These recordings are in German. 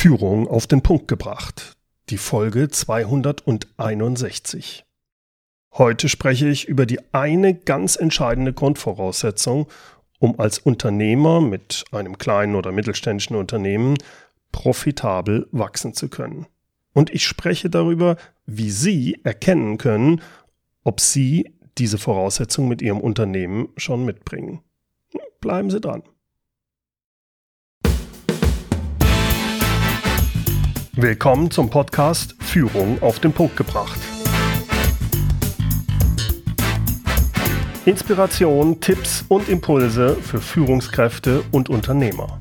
Führung auf den Punkt gebracht. Die Folge 261. Heute spreche ich über die eine ganz entscheidende Grundvoraussetzung, um als Unternehmer mit einem kleinen oder mittelständischen Unternehmen profitabel wachsen zu können. Und ich spreche darüber, wie Sie erkennen können, ob Sie diese Voraussetzung mit Ihrem Unternehmen schon mitbringen. Bleiben Sie dran. Willkommen zum Podcast Führung auf den Punkt gebracht. Inspiration, Tipps und Impulse für Führungskräfte und Unternehmer.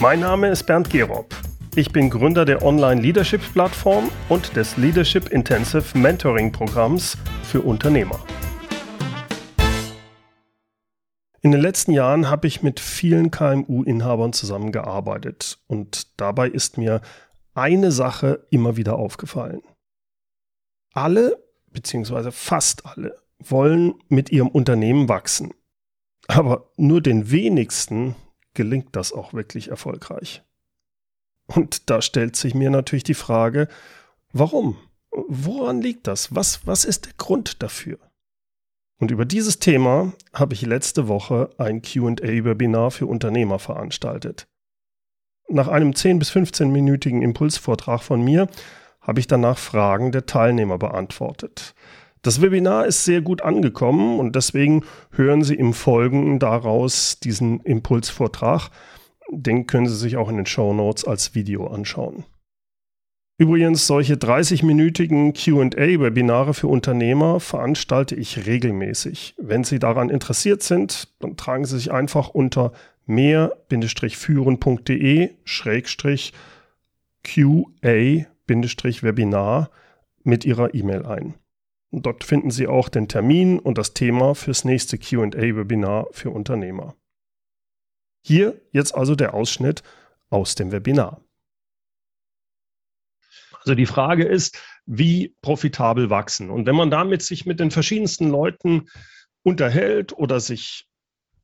Mein Name ist Bernd Gerob. Ich bin Gründer der Online-Leadership-Plattform und des Leadership Intensive Mentoring-Programms für Unternehmer. In den letzten Jahren habe ich mit vielen KMU-Inhabern zusammengearbeitet und dabei ist mir eine Sache immer wieder aufgefallen. Alle, beziehungsweise fast alle, wollen mit ihrem Unternehmen wachsen. Aber nur den wenigsten gelingt das auch wirklich erfolgreich. Und da stellt sich mir natürlich die Frage, warum? Woran liegt das? Was, was ist der Grund dafür? Und über dieses Thema habe ich letzte Woche ein QA-Webinar für Unternehmer veranstaltet. Nach einem 10 bis 15-minütigen Impulsvortrag von mir habe ich danach Fragen der Teilnehmer beantwortet. Das Webinar ist sehr gut angekommen und deswegen hören Sie im Folgenden daraus diesen Impulsvortrag. Den können Sie sich auch in den Show Notes als Video anschauen. Übrigens, solche 30-minütigen QA-Webinare für Unternehmer veranstalte ich regelmäßig. Wenn Sie daran interessiert sind, dann tragen Sie sich einfach unter mehr-führen.de-qa-webinar mit Ihrer E-Mail ein. Dort finden Sie auch den Termin und das Thema fürs nächste QA-Webinar für Unternehmer. Hier jetzt also der Ausschnitt aus dem Webinar. Also die Frage ist, wie profitabel wachsen? Und wenn man damit sich mit den verschiedensten Leuten unterhält oder sich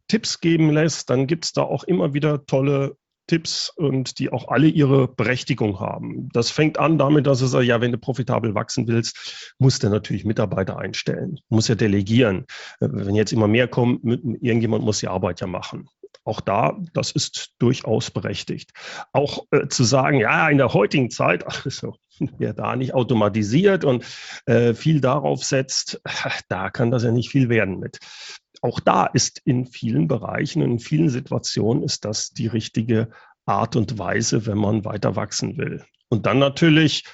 Tipps geben lässt, dann gibt es da auch immer wieder tolle Tipps und die auch alle ihre Berechtigung haben. Das fängt an damit, dass es ja, wenn du profitabel wachsen willst, musst du natürlich Mitarbeiter einstellen, muss ja delegieren. Wenn jetzt immer mehr kommen, irgendjemand muss die Arbeit ja machen. Auch da, das ist durchaus berechtigt. Auch äh, zu sagen, ja, in der heutigen Zeit, also wer da nicht automatisiert und äh, viel darauf setzt, da kann das ja nicht viel werden mit. Auch da ist in vielen Bereichen, in vielen Situationen ist das die richtige Art und Weise, wenn man weiter wachsen will. Und dann natürlich,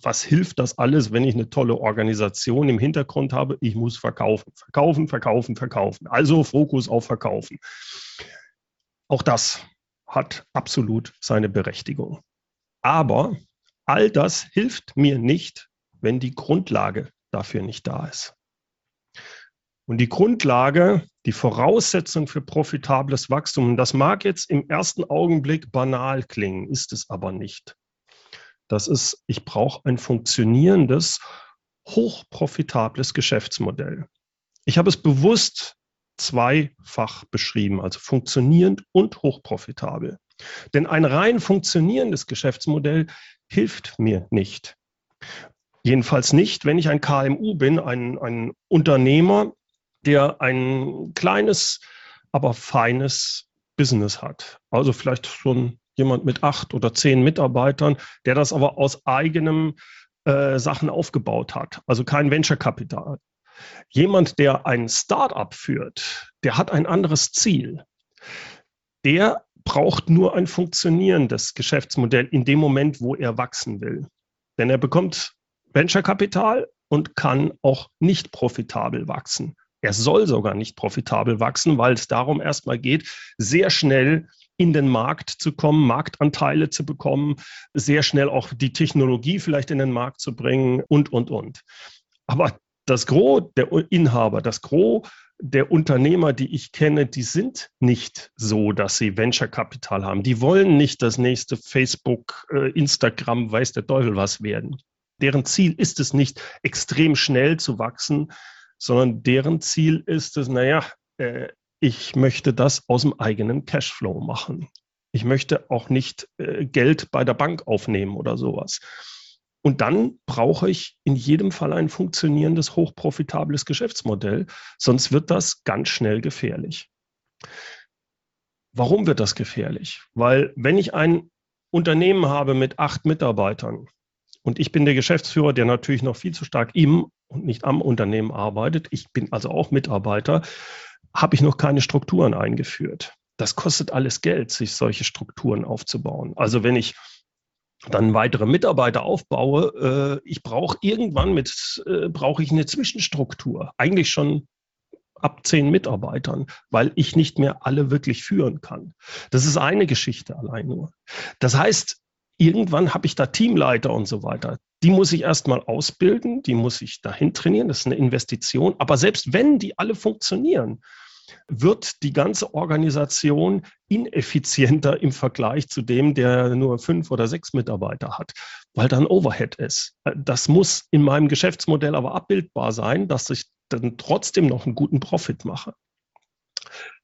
was hilft das alles, wenn ich eine tolle Organisation im Hintergrund habe? Ich muss verkaufen, verkaufen, verkaufen, verkaufen. Also Fokus auf Verkaufen. Auch das hat absolut seine Berechtigung. Aber all das hilft mir nicht, wenn die Grundlage dafür nicht da ist. Und die Grundlage, die Voraussetzung für profitables Wachstum, das mag jetzt im ersten Augenblick banal klingen, ist es aber nicht. Das ist, ich brauche ein funktionierendes, hochprofitables Geschäftsmodell. Ich habe es bewusst zweifach beschrieben, also funktionierend und hochprofitabel. Denn ein rein funktionierendes Geschäftsmodell hilft mir nicht. Jedenfalls nicht, wenn ich ein KMU bin, ein, ein Unternehmer, der ein kleines, aber feines Business hat. Also vielleicht schon jemand mit acht oder zehn Mitarbeitern, der das aber aus eigenem äh, Sachen aufgebaut hat. Also kein Venture-Kapital. Jemand, der ein Startup führt, der hat ein anderes Ziel. Der braucht nur ein funktionierendes Geschäftsmodell in dem Moment, wo er wachsen will. Denn er bekommt Venture-Kapital und kann auch nicht profitabel wachsen. Er soll sogar nicht profitabel wachsen, weil es darum erstmal geht, sehr schnell in den Markt zu kommen, Marktanteile zu bekommen, sehr schnell auch die Technologie vielleicht in den Markt zu bringen und, und, und. Aber das Gros der Inhaber, das Gros der Unternehmer, die ich kenne, die sind nicht so, dass sie Venture-Kapital haben. Die wollen nicht das nächste Facebook, äh, Instagram, weiß der Teufel was werden. Deren Ziel ist es nicht, extrem schnell zu wachsen, sondern deren Ziel ist es, naja, äh, ich möchte das aus dem eigenen Cashflow machen. Ich möchte auch nicht äh, Geld bei der Bank aufnehmen oder sowas. Und dann brauche ich in jedem Fall ein funktionierendes, hochprofitables Geschäftsmodell, sonst wird das ganz schnell gefährlich. Warum wird das gefährlich? Weil wenn ich ein Unternehmen habe mit acht Mitarbeitern und ich bin der Geschäftsführer, der natürlich noch viel zu stark im und nicht am Unternehmen arbeitet, ich bin also auch Mitarbeiter, habe ich noch keine Strukturen eingeführt. Das kostet alles Geld, sich solche Strukturen aufzubauen. Also wenn ich dann weitere Mitarbeiter aufbaue, äh, ich brauche irgendwann mit, äh, brauche ich eine Zwischenstruktur. Eigentlich schon ab zehn Mitarbeitern, weil ich nicht mehr alle wirklich führen kann. Das ist eine Geschichte allein nur. Das heißt, irgendwann habe ich da Teamleiter und so weiter. Die muss ich erstmal ausbilden, die muss ich dahin trainieren, das ist eine Investition. Aber selbst wenn die alle funktionieren, wird die ganze Organisation ineffizienter im Vergleich zu dem, der nur fünf oder sechs Mitarbeiter hat, weil dann Overhead ist. Das muss in meinem Geschäftsmodell aber abbildbar sein, dass ich dann trotzdem noch einen guten Profit mache.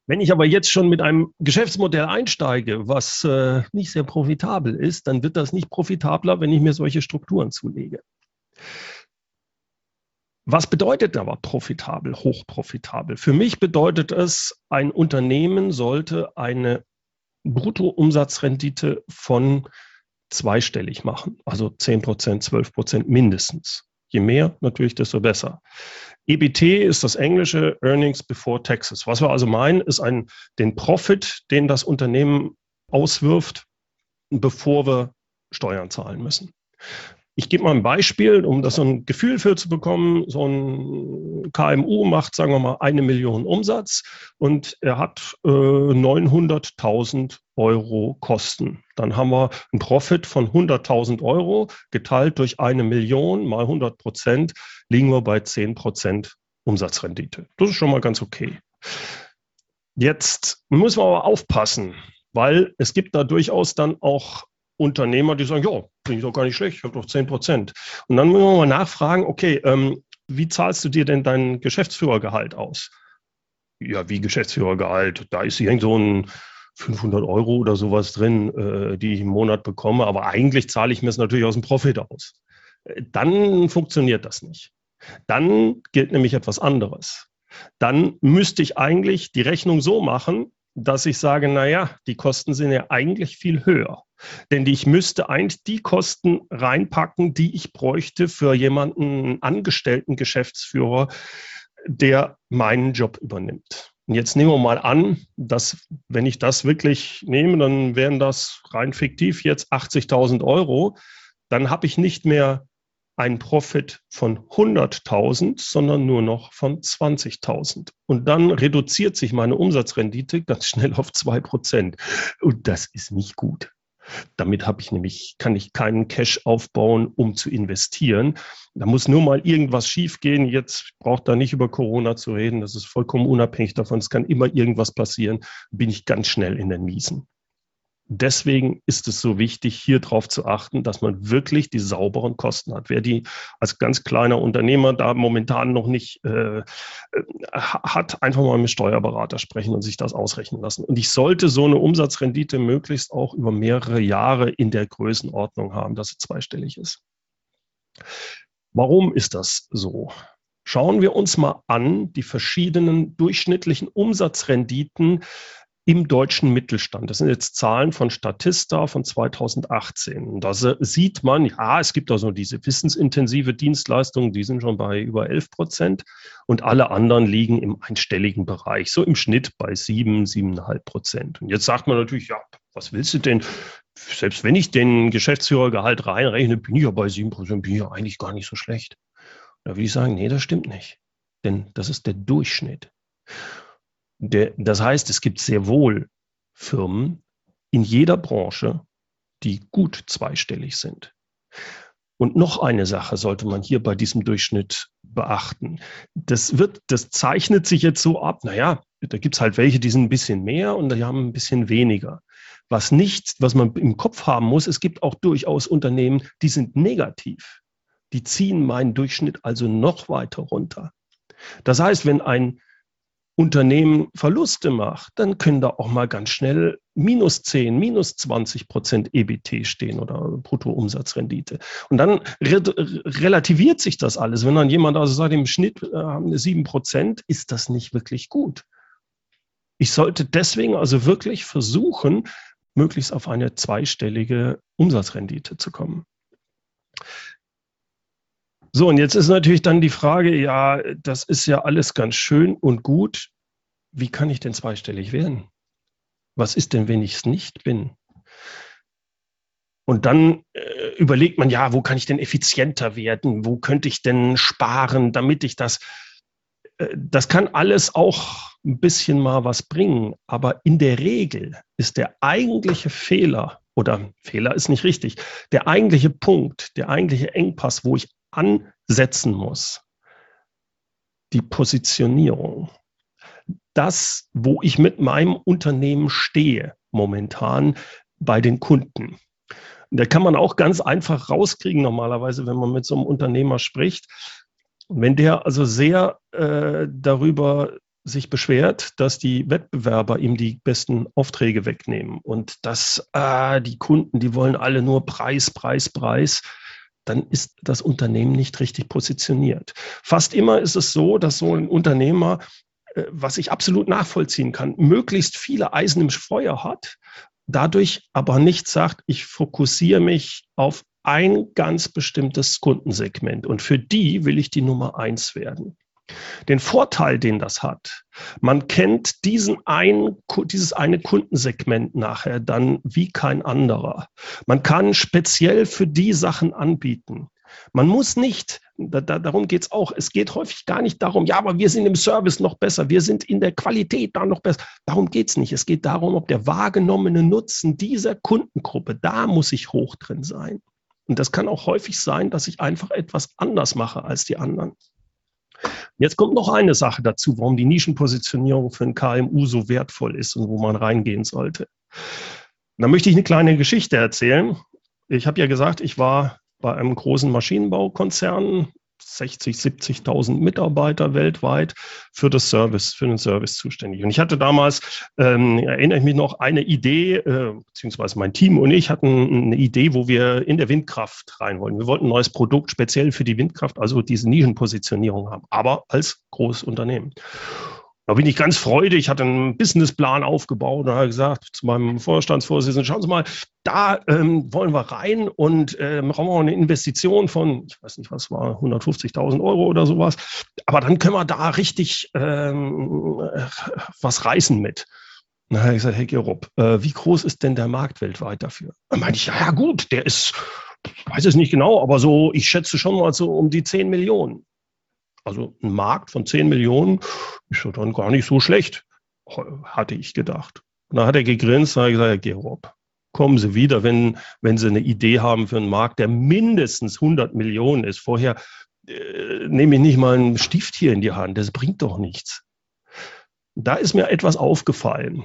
Wenn ich aber jetzt schon mit einem Geschäftsmodell einsteige, was äh, nicht sehr profitabel ist, dann wird das nicht profitabler, wenn ich mir solche Strukturen zulege. Was bedeutet aber profitabel, hochprofitabel? Für mich bedeutet es, ein Unternehmen sollte eine Bruttoumsatzrendite von zweistellig machen, also 10 Prozent, 12 Prozent mindestens. Je mehr natürlich, desto besser. EBT ist das englische Earnings Before Taxes. Was wir also meinen, ist ein, den Profit, den das Unternehmen auswirft, bevor wir Steuern zahlen müssen. Ich gebe mal ein Beispiel, um das so ein Gefühl für zu bekommen. So ein KMU macht, sagen wir mal, eine Million Umsatz und er hat äh, 900.000 Euro Kosten. Dann haben wir einen Profit von 100.000 Euro geteilt durch eine Million mal 100 Prozent, liegen wir bei 10 Prozent Umsatzrendite. Das ist schon mal ganz okay. Jetzt müssen wir aber aufpassen, weil es gibt da durchaus dann auch Unternehmer, die sagen, ja, finde ich doch gar nicht schlecht, ich habe doch 10 Prozent. Und dann müssen wir mal nachfragen, okay, ähm, wie zahlst du dir denn dein Geschäftsführergehalt aus? Ja, wie Geschäftsführergehalt? Da ist irgend so ein 500 Euro oder sowas drin, äh, die ich im Monat bekomme, aber eigentlich zahle ich mir es natürlich aus dem Profit aus. Äh, dann funktioniert das nicht. Dann gilt nämlich etwas anderes. Dann müsste ich eigentlich die Rechnung so machen, dass ich sage, naja, die Kosten sind ja eigentlich viel höher. Denn ich müsste eigentlich die Kosten reinpacken, die ich bräuchte für jemanden angestellten Geschäftsführer, der meinen Job übernimmt. Und jetzt nehmen wir mal an, dass wenn ich das wirklich nehme, dann wären das rein fiktiv jetzt 80.000 Euro. Dann habe ich nicht mehr einen Profit von 100.000, sondern nur noch von 20.000. Und dann reduziert sich meine Umsatzrendite ganz schnell auf 2%. Und das ist nicht gut. Damit habe ich nämlich, kann ich keinen Cash aufbauen, um zu investieren. Da muss nur mal irgendwas schiefgehen. Jetzt braucht da nicht über Corona zu reden. Das ist vollkommen unabhängig davon. Es kann immer irgendwas passieren. Bin ich ganz schnell in den Miesen. Deswegen ist es so wichtig, hier darauf zu achten, dass man wirklich die sauberen Kosten hat. Wer die als ganz kleiner Unternehmer da momentan noch nicht äh, hat, einfach mal mit Steuerberater sprechen und sich das ausrechnen lassen. Und ich sollte so eine Umsatzrendite möglichst auch über mehrere Jahre in der Größenordnung haben, dass sie zweistellig ist. Warum ist das so? Schauen wir uns mal an die verschiedenen durchschnittlichen Umsatzrenditen im deutschen Mittelstand. Das sind jetzt Zahlen von Statista von 2018. Und da sieht man, ja, es gibt also diese wissensintensive Dienstleistungen, die sind schon bei über 11 Prozent und alle anderen liegen im einstelligen Bereich, so im Schnitt bei 7, 7,5 Prozent. Und jetzt sagt man natürlich, ja, was willst du denn? Selbst wenn ich den Geschäftsführergehalt reinrechne, bin ich ja bei 7 Prozent, bin ich ja eigentlich gar nicht so schlecht. Da würde ich sagen, nee, das stimmt nicht. Denn das ist der Durchschnitt. Der, das heißt, es gibt sehr wohl Firmen in jeder Branche, die gut zweistellig sind. Und noch eine Sache sollte man hier bei diesem Durchschnitt beachten. Das wird, das zeichnet sich jetzt so ab, naja, da gibt's halt welche, die sind ein bisschen mehr und die haben ein bisschen weniger. Was nicht, was man im Kopf haben muss, es gibt auch durchaus Unternehmen, die sind negativ. Die ziehen meinen Durchschnitt also noch weiter runter. Das heißt, wenn ein Unternehmen Verluste macht, dann können da auch mal ganz schnell minus 10, minus 20 Prozent EBT stehen oder Bruttoumsatzrendite. Und dann re relativiert sich das alles. Wenn dann jemand also sagt, im Schnitt äh, 7 Prozent, ist das nicht wirklich gut. Ich sollte deswegen also wirklich versuchen, möglichst auf eine zweistellige Umsatzrendite zu kommen. So, und jetzt ist natürlich dann die Frage, ja, das ist ja alles ganz schön und gut. Wie kann ich denn zweistellig werden? Was ist denn, wenn ich es nicht bin? Und dann äh, überlegt man, ja, wo kann ich denn effizienter werden? Wo könnte ich denn sparen, damit ich das, äh, das kann alles auch ein bisschen mal was bringen. Aber in der Regel ist der eigentliche Fehler, oder Fehler ist nicht richtig, der eigentliche Punkt, der eigentliche Engpass, wo ich ansetzen muss. Die Positionierung. Das, wo ich mit meinem Unternehmen stehe momentan bei den Kunden. Da kann man auch ganz einfach rauskriegen normalerweise, wenn man mit so einem Unternehmer spricht. Wenn der also sehr äh, darüber sich beschwert, dass die Wettbewerber ihm die besten Aufträge wegnehmen und dass äh, die Kunden, die wollen alle nur Preis, Preis, Preis dann ist das Unternehmen nicht richtig positioniert. Fast immer ist es so, dass so ein Unternehmer, äh, was ich absolut nachvollziehen kann, möglichst viele Eisen im Feuer hat, dadurch aber nicht sagt, ich fokussiere mich auf ein ganz bestimmtes Kundensegment und für die will ich die Nummer eins werden. Den Vorteil, den das hat, man kennt diesen ein, dieses eine Kundensegment nachher dann wie kein anderer. Man kann speziell für die Sachen anbieten. Man muss nicht, da, da, darum geht es auch, es geht häufig gar nicht darum, ja, aber wir sind im Service noch besser, wir sind in der Qualität da noch besser. Darum geht es nicht. Es geht darum, ob der wahrgenommene Nutzen dieser Kundengruppe, da muss ich hoch drin sein. Und das kann auch häufig sein, dass ich einfach etwas anders mache als die anderen. Jetzt kommt noch eine Sache dazu, warum die Nischenpositionierung für ein KMU so wertvoll ist und wo man reingehen sollte. Da möchte ich eine kleine Geschichte erzählen. Ich habe ja gesagt, ich war bei einem großen Maschinenbaukonzern 60, 70.000 Mitarbeiter weltweit für das Service, für den Service zuständig. Und ich hatte damals, ähm, erinnere ich mich noch, eine Idee, äh, beziehungsweise mein Team und ich hatten eine Idee, wo wir in der Windkraft rein wollen. Wir wollten ein neues Produkt speziell für die Windkraft, also diese Nischenpositionierung haben, aber als großes Unternehmen. Da bin ich ganz freudig, ich hatte einen Businessplan aufgebaut und habe gesagt zu meinem Vorstandsvorsitzenden, schauen Sie mal, da ähm, wollen wir rein und ähm, brauchen wir eine Investition von, ich weiß nicht, was war, 150.000 Euro oder sowas. Aber dann können wir da richtig ähm, was reißen mit. Na, habe ich gesagt, Herr Gerob, äh, wie groß ist denn der Markt weltweit dafür? Dann meinte ich, ja, ja gut, der ist, ich weiß es nicht genau, aber so, ich schätze schon mal so um die 10 Millionen. Also ein Markt von 10 Millionen ist ja dann gar nicht so schlecht, hatte ich gedacht. Und dann hat er gegrinst und hat gesagt, Herr Gerob, kommen Sie wieder, wenn, wenn Sie eine Idee haben für einen Markt, der mindestens 100 Millionen ist. Vorher äh, nehme ich nicht mal einen Stift hier in die Hand, das bringt doch nichts. Da ist mir etwas aufgefallen.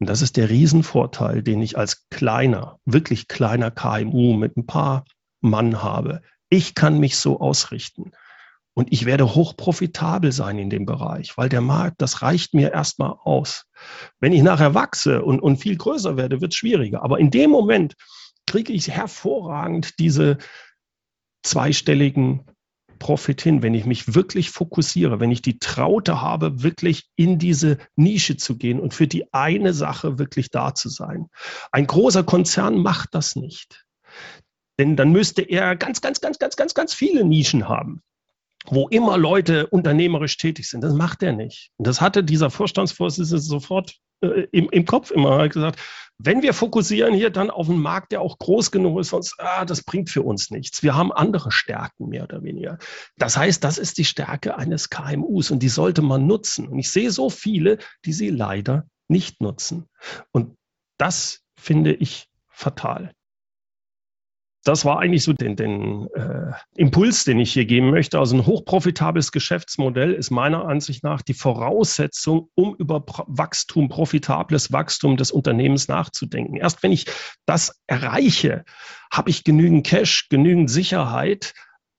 Und das ist der Riesenvorteil, den ich als kleiner, wirklich kleiner KMU mit ein paar Mann habe. Ich kann mich so ausrichten. Und ich werde hochprofitabel sein in dem Bereich, weil der Markt, das reicht mir erstmal aus. Wenn ich nachher wachse und, und viel größer werde, wird es schwieriger. Aber in dem Moment kriege ich hervorragend diese zweistelligen Profit hin, wenn ich mich wirklich fokussiere, wenn ich die Traute habe, wirklich in diese Nische zu gehen und für die eine Sache wirklich da zu sein. Ein großer Konzern macht das nicht. Denn dann müsste er ganz, ganz, ganz, ganz, ganz, ganz viele Nischen haben wo immer Leute unternehmerisch tätig sind. Das macht er nicht. Und das hatte dieser Vorstandsvorsitzende sofort äh, im, im Kopf immer er gesagt, wenn wir fokussieren hier dann auf einen Markt, der auch groß genug ist, sonst, ah, das bringt für uns nichts. Wir haben andere Stärken mehr oder weniger. Das heißt, das ist die Stärke eines KMUs und die sollte man nutzen. Und ich sehe so viele, die sie leider nicht nutzen. Und das finde ich fatal das war eigentlich so den, den äh, Impuls, den ich hier geben möchte. Also ein hochprofitables Geschäftsmodell ist meiner Ansicht nach die Voraussetzung, um über Pro Wachstum, profitables Wachstum des Unternehmens nachzudenken. Erst wenn ich das erreiche, habe ich genügend Cash, genügend Sicherheit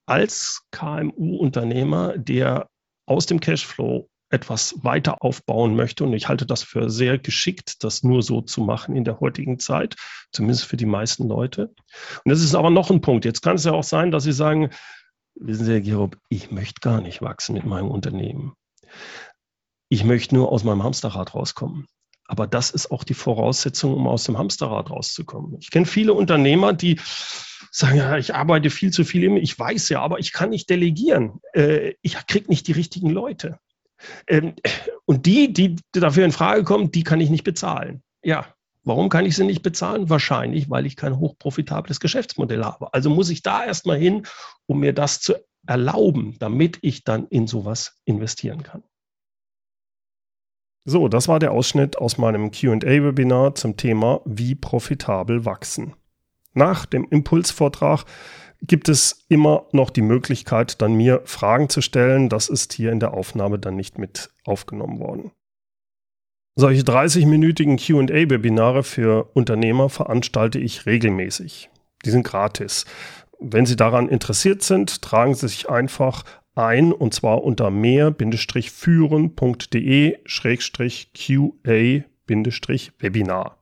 als KMU-Unternehmer, der aus dem Cashflow etwas weiter aufbauen möchte. Und ich halte das für sehr geschickt, das nur so zu machen in der heutigen Zeit, zumindest für die meisten Leute. Und das ist aber noch ein Punkt. Jetzt kann es ja auch sein, dass Sie sagen, wissen Sie, Herr Gerob, ich möchte gar nicht wachsen mit meinem Unternehmen. Ich möchte nur aus meinem Hamsterrad rauskommen. Aber das ist auch die Voraussetzung, um aus dem Hamsterrad rauszukommen. Ich kenne viele Unternehmer, die sagen, ja, ich arbeite viel zu viel, ich weiß ja, aber ich kann nicht delegieren. Äh, ich kriege nicht die richtigen Leute. Ähm, und die, die dafür in Frage kommen, die kann ich nicht bezahlen. Ja, warum kann ich sie nicht bezahlen? Wahrscheinlich, weil ich kein hochprofitables Geschäftsmodell habe. Also muss ich da erstmal hin, um mir das zu erlauben, damit ich dann in sowas investieren kann. So, das war der Ausschnitt aus meinem QA-Webinar zum Thema Wie profitabel wachsen. Nach dem Impulsvortrag gibt es immer noch die Möglichkeit, dann mir Fragen zu stellen. Das ist hier in der Aufnahme dann nicht mit aufgenommen worden. Solche 30-minütigen QA-Webinare für Unternehmer veranstalte ich regelmäßig. Die sind gratis. Wenn Sie daran interessiert sind, tragen Sie sich einfach ein und zwar unter mehr-führen.de-qa-webinar.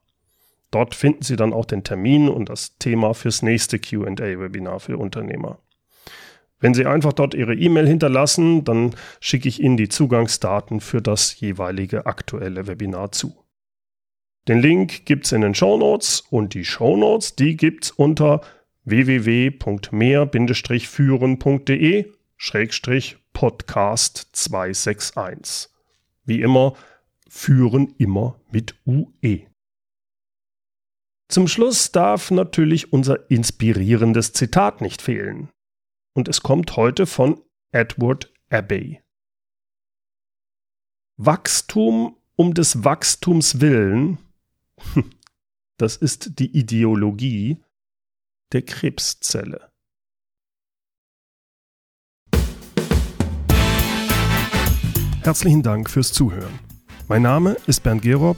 Dort finden Sie dann auch den Termin und das Thema fürs nächste QA-Webinar für Unternehmer. Wenn Sie einfach dort Ihre E-Mail hinterlassen, dann schicke ich Ihnen die Zugangsdaten für das jeweilige aktuelle Webinar zu. Den Link gibt es in den Show Notes und die Show Notes, die gibt es unter www.mehr-führen.de Podcast 261. Wie immer, führen immer mit UE. Zum Schluss darf natürlich unser inspirierendes Zitat nicht fehlen. Und es kommt heute von Edward Abbey. Wachstum um des Wachstums willen, das ist die Ideologie der Krebszelle. Herzlichen Dank fürs Zuhören. Mein Name ist Bernd Gerob